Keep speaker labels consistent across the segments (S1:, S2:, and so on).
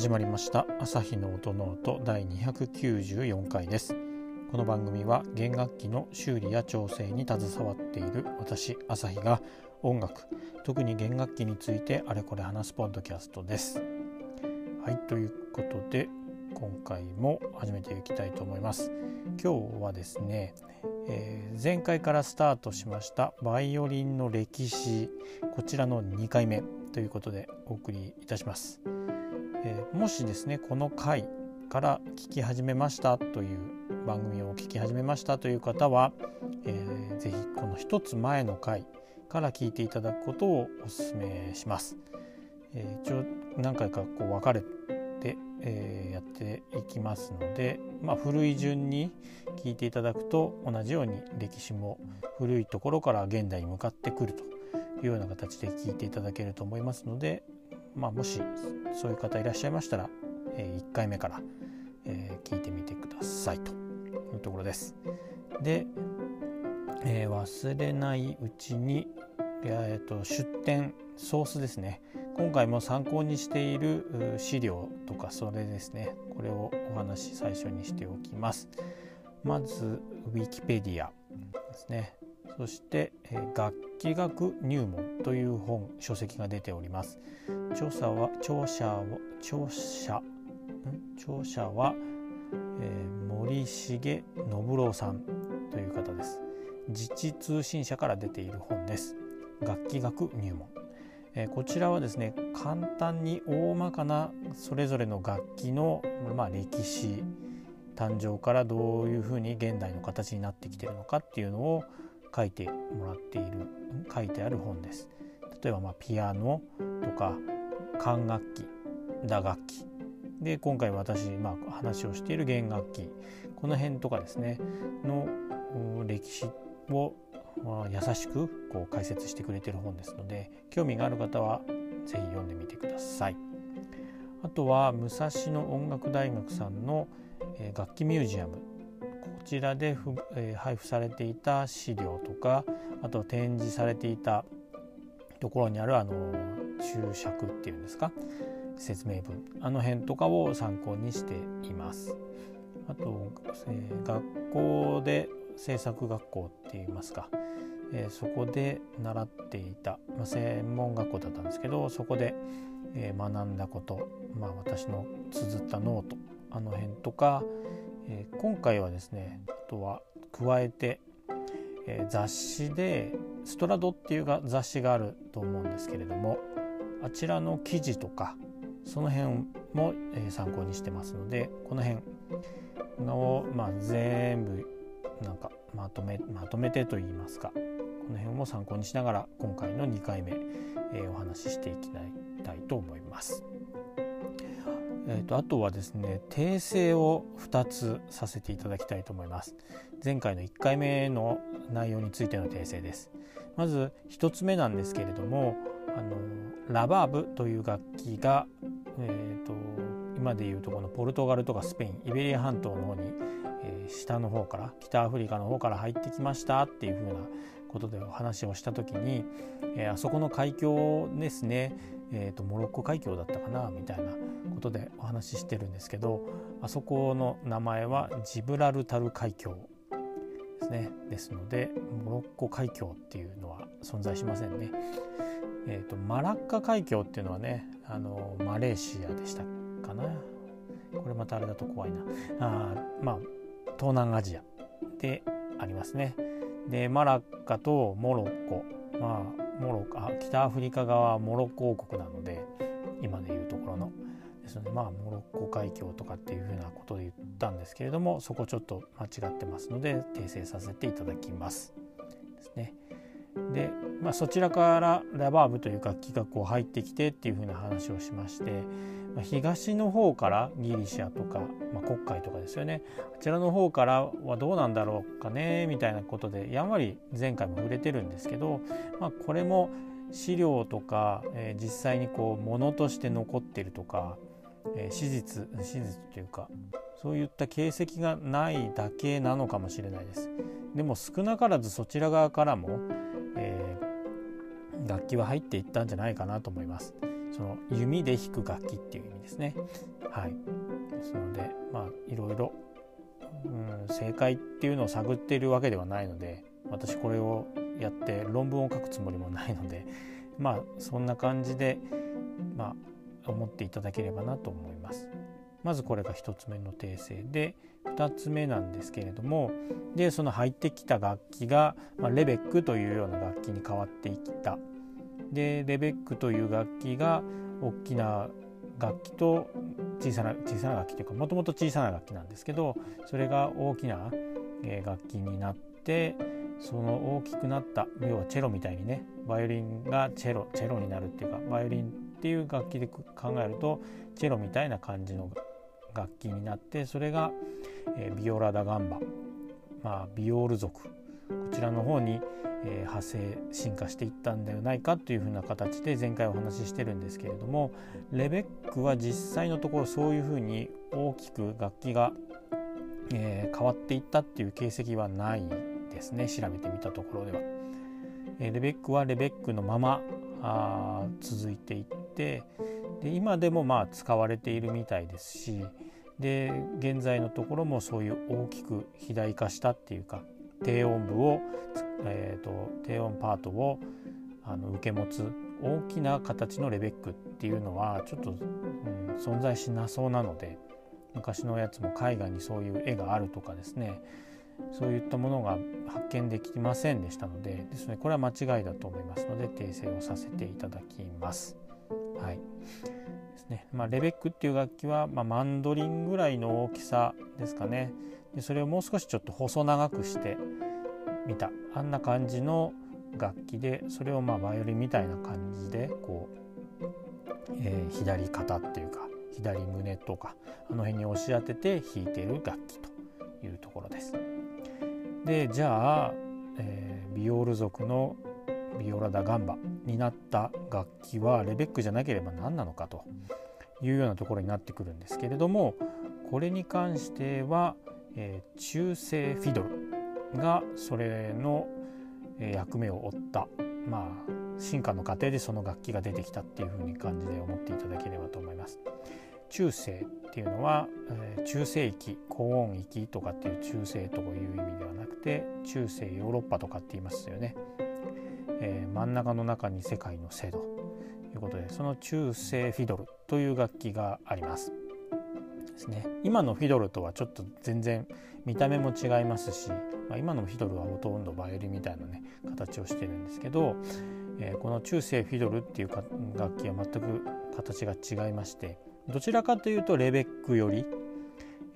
S1: 始まりました。アサヒの音ノート第294回です。この番組は弦楽器の修理や調整に携わっている私朝日が音楽特に弦楽器についてあれこれ話すポッドキャストです。はいということで今回も始めていきたいと思います。今日はですね、えー、前回からスタートしましたバイオリンの歴史こちらの2回目ということでお送りいたします。えー、もしですねこの回から聞き始めましたという番組を聞き始めましたという方は、えー、ぜひこの一つ前の回から聞いていただくことをお勧めします。えー、一応何回かこう分かれて、えー、やっていきますので、まあ、古い順に聞いていただくと同じように歴史も古いところから現代に向かってくるというような形で聞いていただけると思いますのでまあ、もしそういう方いらっしゃいましたら、えー、1回目から、えー、聞いてみてくださいと。いうところです。で、えー、忘れないうちに、えーと、出典ソースですね。今回も参考にしている資料とかそれですね。これをお話最初にしておきます。まずウィキペディアですねそして、え、楽器学入門という本書籍が出ております。著者は著者は著者著者は、えー、森重信郎さんという方です。自治通信社から出ている本です。楽器学入門、えー、こちらはですね簡単に大まかなそれぞれの楽器の、まあ、歴史誕生からどういうふうに現代の形になってきているのかっていうのを書いてもらっている書いてある本です。例えばまあピアノとか管楽器打楽器で今回私、まあ、話をしている弦楽器この辺とかですねの歴史を優しくこう解説してくれてる本ですので興味がある方は是非読んでみてください。あとは武蔵野音楽大学さんの楽器ミュージアムこちらで、えー、配布されていた資料とかあと展示されていたところにあるあの注釈っていうんですか？説明文。あの辺とかを参考にしています。あと、えー、学校で制作学校って言いますか、えー、そこで習っていた、まあ、専門学校だったんですけどそこで、えー、学んだこと、まあ、私の綴ったノートあの辺とか、えー、今回はですねあとは加えて、えー、雑誌でストラドっていう雑誌があると思うんですけれどもあちらの記事とかその辺も、え、参考にしてますのでこの辺の、まあ、全部なんかまとめまとめてと言いますかこの辺も参考にしながら今回の2回目、え、お話ししていきたいと思います。えーと、あとはですね訂正を2つさせていただきたいと思います。前回の1回目の内容についての訂正です。まず1つ目なんですけれどもあのラバーブという楽器が、えーと、今でいうとこのポルトガルとかスペインイベリア半島の方に、えー、下の方から北アフリカの方から入ってきましたっていうふうなことでお話をした時に、えー、あそこの海峡ですね、えーと、モロッコ海峡だったかなみたいなことでお話ししてるんですけどあそこの名前はジブラルタル海峡ですねですのでモロッコ海峡っていうのは存在しませんね。えーと、マラッカ海峡っていうのはねあのマレーシアでしたかなこれまたあれだと怖いなあまあ東南アジアでありますね。でマラッカとモロッコまあモロあ北アフリカ側はモロッコ王国なので今でいうところのですのでまあモロッコ海峡とかっていうふうなことで言ったんですけれどもそこちょっと間違ってますので訂正させていただきます。ですね。で、まあ、そちらからラバーブという楽器がこう入ってきてっていうふうな話をしまして、東の方からギリシャとか、まあ、黒海とかですよねあちらの方からはどうなんだろうかねみたいなことでやんわり前回も触れてるんですけど、まあ、これも資料とか、えー、実際にこう物として残ってるとか、えー、史実史実というかそういった形跡がないだけなのかもしれないです。でも少なからずそちら側からも、えー、楽器は入っていったんじゃないかなと思います。その弓で弾く楽器っていう意味ですね。はい、ですのでまあいろいろ、うん、正解っていうのを探っているわけではないので私これをやって論文を書くつもりもないので まあそんな感じでまあ思っていただければなと思います。まずこれが1つ目の訂正で2つ目なんですけれどもでその入ってきた楽器が、まあ、レベックというような楽器に変わっていったでレベックという楽器が大きな楽器と小さな小さな楽器というかもともと小さな楽器なんですけどそれが大きな楽器になってその大きくなった要はチェロみたいにねバイオリンがチェロチェロになるっていうかバイオリンっていう楽器で考えるとチェロみたいな感じの楽器になってそれが、えビオラ・ダ・ガンバ、まあ、ビオール族。ちらの方に、えー派生進化していったんではないかというふうな形で前回お話ししてるんですけれどもレベックは実際のところそういうふうに大きく楽器が、え変わっていったっていう形跡はないですね調べてみたところでは。えレベックはレベックのままあ続いていってで今でもまあ使われているみたいですしで現在のところもそういう大きく肥大化したっていうか低音部を、えーと、低音パートをあの受け持つ大きな形のレベックっていうのはちょっと、うん、存在しなそうなので昔のやつも絵画にそういう絵があるとかですね。そういったものが発見できませんでしたのでですねこれは間違いだと思いますので訂正をさせていただきます。はい。ですね。まあ、レベックっていう楽器は、まあ、マンドリンぐらいの大きさですかね。でそれをもう少しちょっと細長くしてみたあんな感じの楽器でそれをまあバイオリンみたいな感じでこう、えー、左肩っていうか左胸とかあの辺に押し当てて弾いてる楽器というところです。でじゃあ、えー、ビオール族のビオラ・ダ・ガンバになった楽器はレベックじゃなければ何なのかというようなところになってくるんですけれどもこれに関しては、えー、中世フィドルがそれの役目を負ったまあ進化の過程でその楽器が出てきたっていうふうに感じで思っていただければと思います。中世っていうのは、えー、中世域高音域とかっていう中世という意味ではなくて中世ヨーロッパとかって言いますよね。えー、真ん中の中に世界の制度ということでその中世フィドルという楽器があります。ですね、今のフィドルとはちょっと全然見た目も違いますし、まあ、今のフィドルはほとんどバイオリンみたいなね形をしてるんですけど、えー、この中世フィドルっていう楽器は全く形が違いましてどちらかというとレベックより、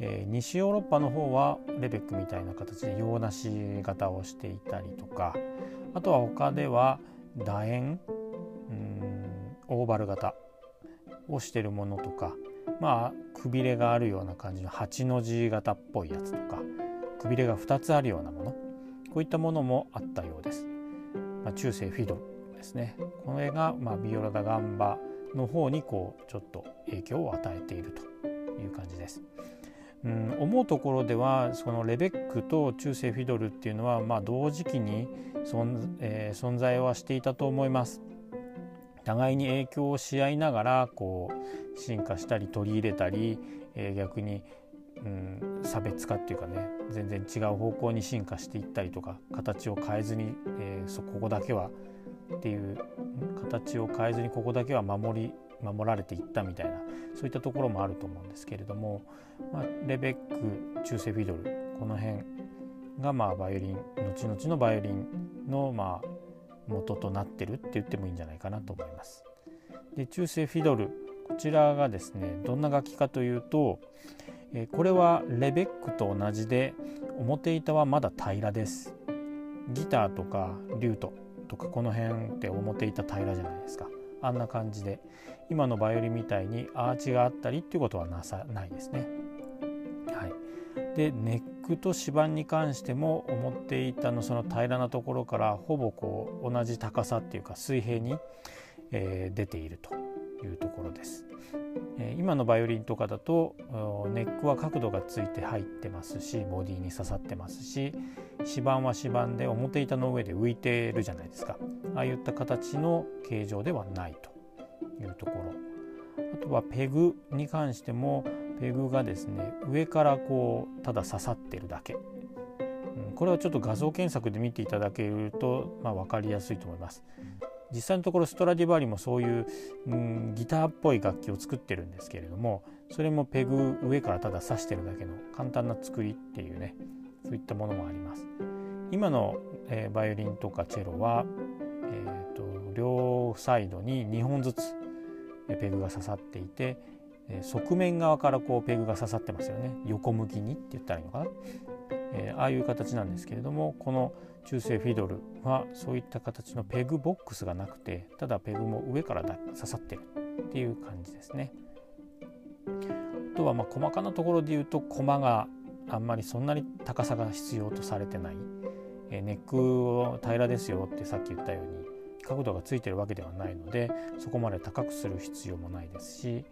S1: えー、西ヨーロッパの方はレベックみたいな形で洋梨型をしていたりとかあとは他では楕円オーバル型をしてるものとかまあくびれがあるような感じの8の字型っぽいやつとかくびれが2つあるようなものこういったものもあったようです。まあ、中世フィドルですねこれが、まあ、ビオラ・ダ・ガンバの方にこうちょっと影響を与えているという感じです。うん、思うところではそのレベックと中世フィドルっていうのはまあ同時期に存,、えー、存在はしていたと思います。互いに影響をし合いながらこう進化したり取り入れたり、えー、逆に、うん、差別化っていうかね全然違う方向に進化していったりとか形を変えずに、えー、そここだけはっていう形を変えずにここだけは守り守られていったみたいなそういったところもあると思うんですけれども、まあ、レベック中世フィドルこの辺がまあバイオリン後々のバイオリンのまあ元となってるって言ってもいいんじゃないかなと思います。で中世フィドルこちらがですねどんな楽器かというと、えこれはレベックと同じで表板はまだ平らです。ギターとかリュートとかこの辺って表板平らじゃないですか。あんな感じで今のバイオリンみたいにアーチがあったりっていうことはなさないですね。でネックと指板に関しても思っていたのその平らなところからほぼこう同じ高さっていうか水平に、えー、出ているというところです。えー、今のバイオリンとかだとネックは角度がついて入ってますしボディに刺さってますし指板は指板で表板の上で浮いてるじゃないですかああいった形の形状ではないというところあとはペグに関してもペグがですね上からこうただ刺さってるだけ、うん、これはちょっと画像検索で見ていただけると、まあ、分かりやすいと思います。実際のところストラディバリもそういう、うん、ギターっぽい楽器を作ってるんですけれどもそれもペグ上からただ刺してるだけの簡単な作りっていうねそういったものもあります。今の、えー、バイオリンとかチェロは、えーと、両サイドに2本ずつペグが刺さっていてえ側面側からこうペグが刺さってますよね。横向きにって言ったらいいのかな、えー、ああいう形なんですけれどもこの中世フィドルはそういった形のペグボックスがなくてただペグも上から刺さってるっていう感じですね。あとはま細かなところで言うと駒があんまりそんなに高さが必要とされてない、えー、ネックを平らですよってさっき言ったように角度がついてるわけではないのでそこまで高くする必要もないですし、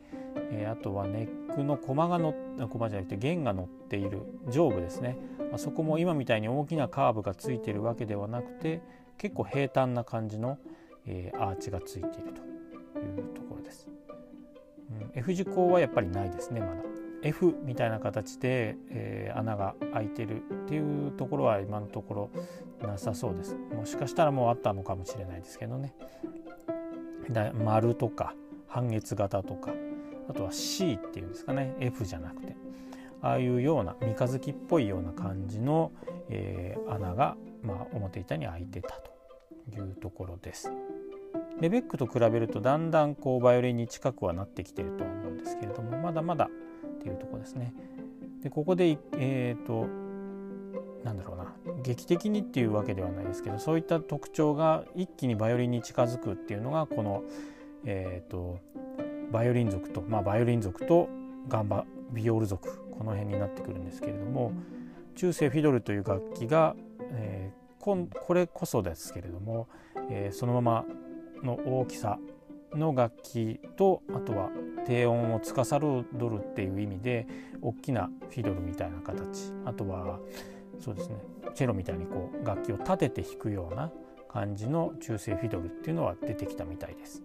S1: えー、あとはネックの駒が乗駒じゃなくて弦が乗っている上部ですね、まあ、そこも今みたいに大きなカーブがついてるわけではなくて結構平坦な感じの、えー、アーチがついているというところです。うん、F 字工はやっぱりないですねまだ。F みたいな形で、えー、穴が開いてるっていうところは今のところなさそうです。もしかしたらもうあったのかもしれないですけどね。だ丸とか半月型とかあとは C っていうんですかね。F じゃなくて。ああいうような三日月っぽいような感じの、えー、穴が、まあ、表板に開いてたというところです。レベックと比べるとだんだんこうバイオリンに近くはなってきてるとは思うんですけれどもまだまだっていうとこですね。でここでえ、ー、となんだろうな劇的にっていうわけではないですけどそういった特徴が一気にバイオリンに近づくっていうのがこの、えーと、バイオリン族と、まあ、バイオリン族とガンバビオール族この辺になってくるんですけれども中世フィドルという楽器が、えー、ここれこそですけれども、えー、そのままの大きさの楽器とあとは低音を司るっていう意味で大きなフィドルみたいな形あとはそうですねチェロみたいにこう楽器を立てて弾くような感じの中性フィドルっていうのは出てきたみたいです。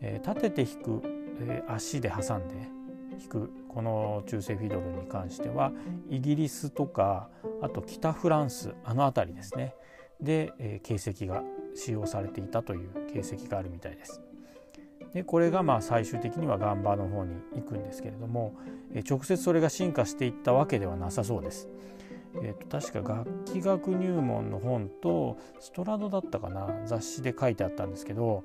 S1: えー、立てて弾く、えー、足で挟んで弾くこの中性フィドルに関してはイギリスとかあと北フランスあの辺りですねで、えー、形跡が使用されていたという形跡があるみたいです。でこれがまあ最終的には岩盤の方に行くんですけれども、え直接それが進化していったわけではなさそうです。えー、と確か楽器学入門の本とストラドだったかな雑誌で書いてあったんですけど、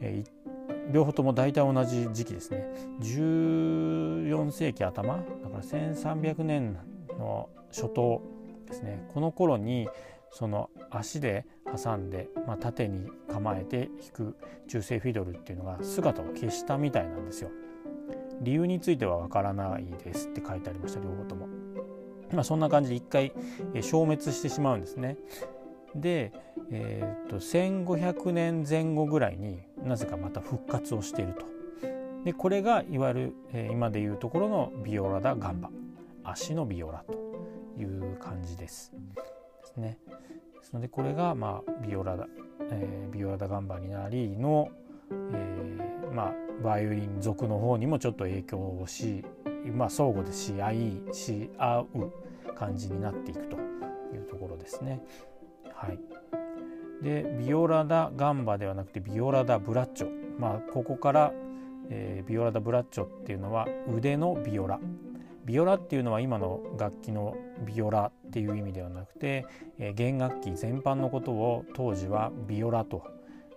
S1: えー、両方とも大体同じ時期ですね。14世紀頭？だから1300年の初頭ですね。この頃にその足で挟んで、まあ、縦に構えて弾く中性フィドルっていうのが姿を消したみたいなんですよ。理由についてはわからないですって書いてありました両方とも。まあ、そんな感じで一回消滅してしまうんですね。で、えー、と1500年前後ぐらいになぜかまた復活をしていると。でこれがいわゆる、えー、今でいうところのビオラダ・ガンバ足のビオラという感じです。ですね。ですのでこれが、まあ、ビオラダ、えー、ビオラダガンバになりの、えー、まあ、バイオリン族の方にもちょっと影響をし、まあ、相互でし合いし合う感じになっていくというところですね。はい、でビオラダガンバではなくてビオラダブラッチョ、まあ、ここから、えー、ビオラダブラッチョっていうのは腕のビオラビオラっていうのは今の楽器のビオラっていう意味ではなくて、え、弦楽器全般のことを当時はビオラと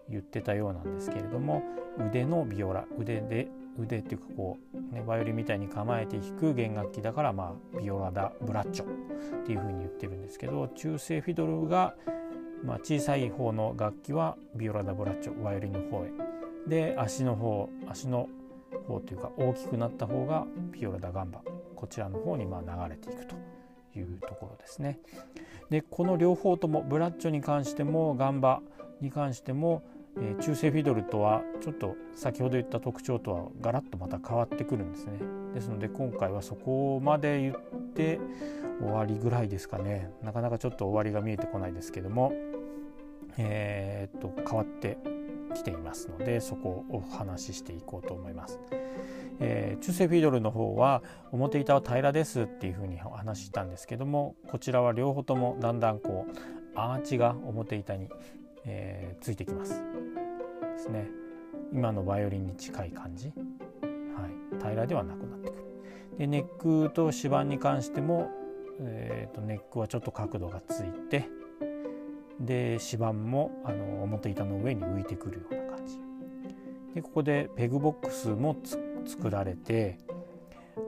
S1: 言ってたようなんですけれども腕のビオラ腕で腕っていうかこう、ね、バイオリンみたいに構えて弾く弦楽器だからまあビオラダブラッチョっていうふうに言ってるんですけど中性フィドルが、まあ、小さい方の楽器はビオラダブラッチョバイオリンの方へ。で足の方足の方というか大きくなった方がビオラダガンバ。こちらの方にま流れていくというところですね。でこの両方ともブラッチョに関してもガンバに関しても、えー、中性フィドルとはちょっと先ほど言った特徴とはガラッとまた変わってくるんですね。ですので今回はそこまで言って終わりぐらいですかねなかなかちょっと終わりが見えてこないですけどもえー、っと変わってきていますのでそこをお話ししていこうと思います。えー、中世フィードルの方は表板は平らですっていうふうにお話ししたんですけどもこちらは両方ともだんだんこうアーチが表板に、えー、ついてきます。ですね。今のバイオリンに近い感じ、はい、平らではなくなってくる。でネックと指板に関しても、えーと、ネックはちょっと角度がついてで指板もあの表板の上に浮いてくるような感じ。でここでペグボックスも作られて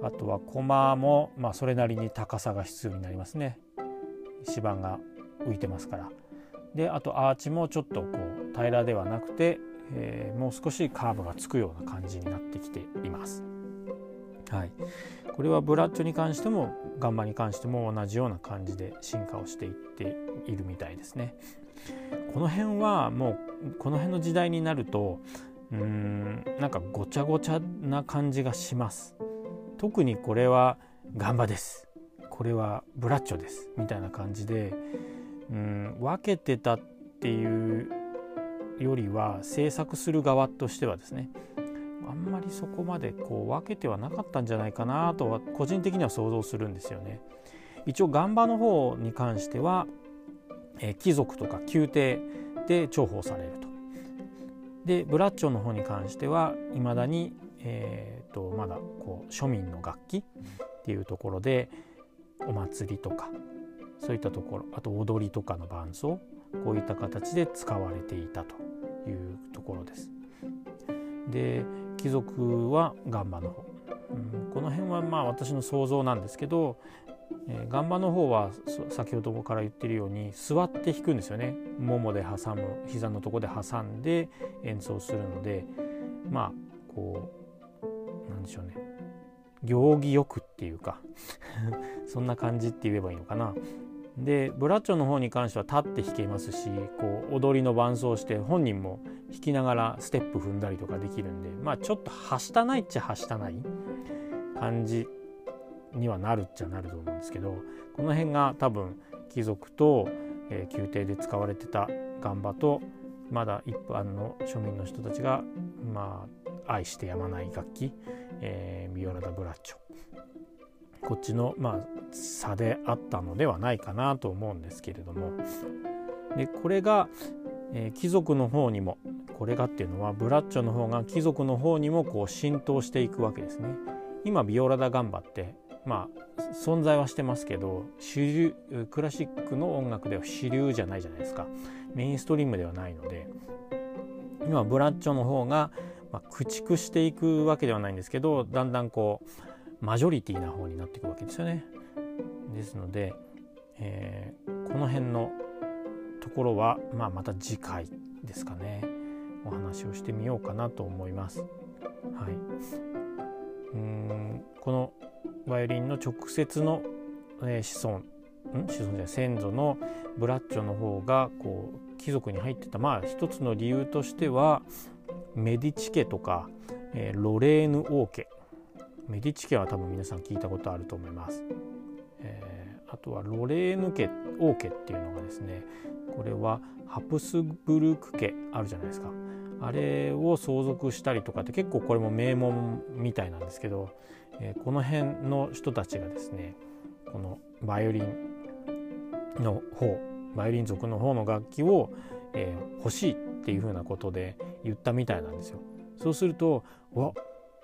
S1: あとはコマも、まあ、それなりに高さが必要になりますね。指板が浮いてますから。であとアーチもちょっとこう平らではなくて、えー、もう少しカーブがつくような感じになってきています。はい、これはブラッチョに関してもガンバに関しても同じような感じで進化をしていっているみたいですね。この辺はもうこの辺の時代になるとうーんなんかごちゃごちゃな感じがします。特にこれはガンバです。これはブラッチョですみたいな感じでうん分けてたっていうよりは制作する側としてはですねあんまりそこまでこう分けてはなかったんじゃないかなとは個人的には想像するんですよね。一応岩場の方に関しては、え、貴族とか宮廷で重宝されると。でブラッチョの方に関してはいまだに、えーと、とまだこう庶民の楽器っていうところでお祭りとかそういったところあと踊りとかの伴奏こういった形で使われていたというところです。で貴族はガンバの方、うん、この辺はまあ私の想像なんですけど、えー、ガンバの方は先ほどから言ってるように座って弾くんですよね。ももで挟む膝のとこで挟んで演奏するのでまあこうなんでしょうね。行儀よくっていうか そんな感じって言えばいいのかな。でブラッチョの方に関しては立って弾けますしこう踊りの伴奏して本人も弾きながらステップ踏んだりとかできるんでまあちょっとはしたないっちゃはしたない感じにはなるっちゃなると思うんですけどこの辺が多分貴族と、えー、宮廷で使われてたガンバとまだ一般の庶民の人たちがまあ愛してやまない楽器、えー、ミオラダ・ブラッチョ。こっちの、まあ、差であったのではないかなと思うんですけれども。でこれが、えー、貴族の方にもこれがっていうのはブラッチョの方が貴族の方にもこう浸透していくわけですね。今ビオラ・ダ・ガンバってまあ存在はしてますけど主流クラシックの音楽では主流じゃないじゃないですか。メインストリームではないので。今ブラッチョの方が、まあ、駆逐していくわけではないんですけどだんだんこうマジョリティな方になっていくわけですよね。ですので、えー、この辺のところは、まあ、また次回ですかねお話をしてみようかなと思います。はい、うんこのバイオリンの直接の、えー、子孫ん？子孫じゃない先祖のブラッチョの方がこう貴族に入ってたまあ一つの理由としてはメディチ家とか、えー、ロレーヌ王家メディチ家は多分皆さん聞いたことあると思います。えー、あとはロレーヌ家王家っていうのがですねこれはハプスブルク家あるじゃないですかあれを相続したりとかって結構これも名門みたいなんですけど、えー、この辺の人たちがですねこのバイオリンの方バイオリン族の方の楽器を、えー、欲しいっていうふうなことで言ったみたいなんですよ。そうするとわ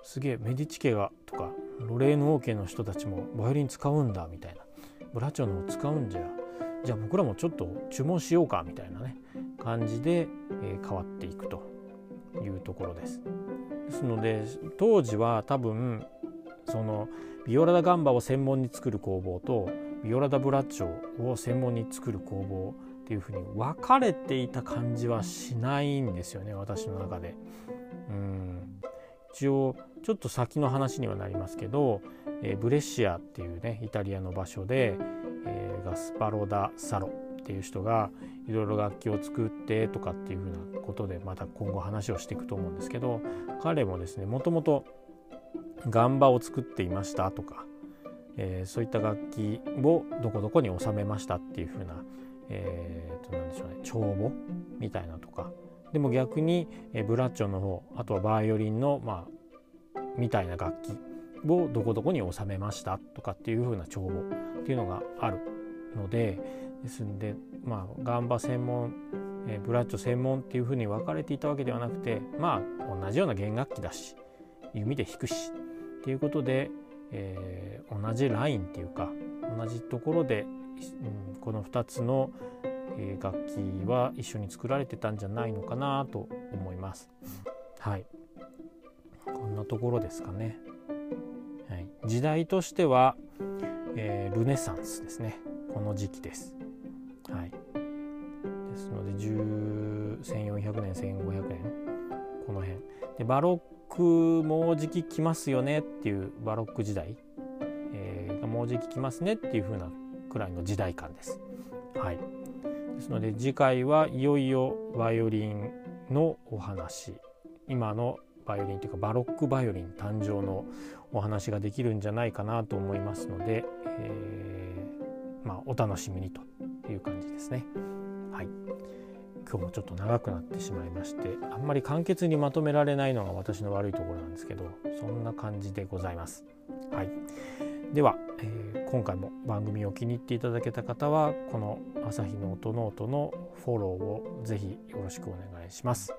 S1: すげえメディチ家がとかロレーヌ王家の人たちもバイオリン使うんだみたいな。ブラチョの使うんじゃ。じゃあ僕らもちょっと注文しようかみたいなね。感じで、えー、変わっていくと。いうところです。ですので当時は多分そのビオラダガンバを専門に作る工房とビオラダブラッチョを専門に作る工房っていうふうに分かれていた感じはしないんですよね私の中で。うん。一応ちょっと先の話にはなりますけど、えー、ブレッシアっていうねイタリアの場所で、えー、ガスパロ・ダ・サロっていう人がいろいろ楽器を作ってとかっていうふうなことでまた今後話をしていくと思うんですけど彼もですねもともとガンバを作っていましたとか、えー、そういった楽器をどこどこに収めましたっていうふうな、えー、となんでしょうね帳簿みたいなとか。でも逆に、えブラッチョの方あとはバイオリンのまあみたいな楽器をどこどこに収めましたとかっていう風な帳簿っていうのがあるのでですんでまあガンバ専門、えブラッチョ専門っていう風に分かれていたわけではなくてまあ同じような弦楽器だし弓で弾くしっていうことで、えー、同じラインっていうか同じところで、うん、この2つの楽器は一緒に作られてたんじゃないのかなと思います。はい、こんなところですかね。はい、時代としては、えー、ルネサンスですね。この時期です。はい、ですので1400年1500年この辺でバロックもうじき来ますよねっていうバロック時代、えー、もうじき来ますねっていう風なくらいの時代感です。はい、ですので次回はいよいよバイオリンのお話今のバイオリンというかバロックバイオリン誕生のお話ができるんじゃないかなと思いますので、えー、まあ、お楽しみにという感じですね。はい今日もちょっと長くなってしまいましてあんまり簡潔にまとめられないのが私の悪いところなんですけどそんな感じでございます。はい、では、えー、今回も番組を気に入っていただけた方はこの朝日の音ノートのフォローをぜひよろしくお願いします。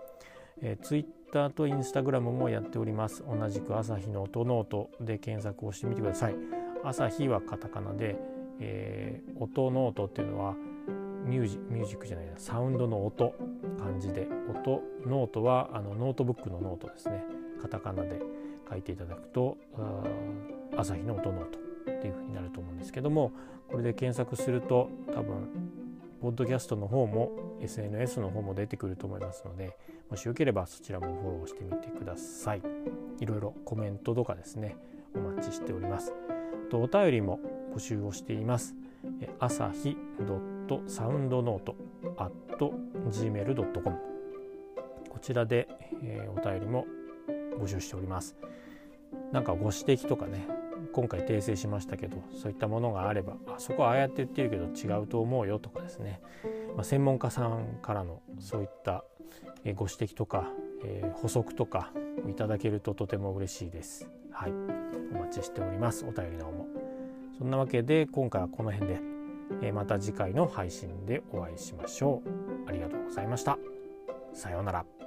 S1: えー、Twitter と Instagram もやっております。同じく朝日の音ノートで検索をしてみてください。朝日はカタカナで、えー、音ノートっていうのはミュージミュージックじゃないなサウンドの音漢字で音ノートはあのノートブックのノートですねカタカナで書いていただくと朝日の音ノートっていうふうになると思うんですけどもこれで検索すると多分ポッドキャストの方も SNS の方も出てくると思いますのでもしよければそちらもフォローしてみてください。いろいろコメントとかですねお待ちしております。とお便りも募集をしています。朝日 .soundnote.gmail.com こちらで、えー、お便りも募集しております。なんかご指摘とかね今回訂正しましたけどそういったものがあればあそこはああやって言ってるけど違うと思うよとかですね、まあ、専門家さんからのそういったご指摘とか、えー、補足とかいただけるととても嬉しいです。はい、お待ちしておりますお便りの方も。そんなわけで今回はこの辺で、えー、また次回の配信でお会いしましょう。ありがとうございました。さようなら。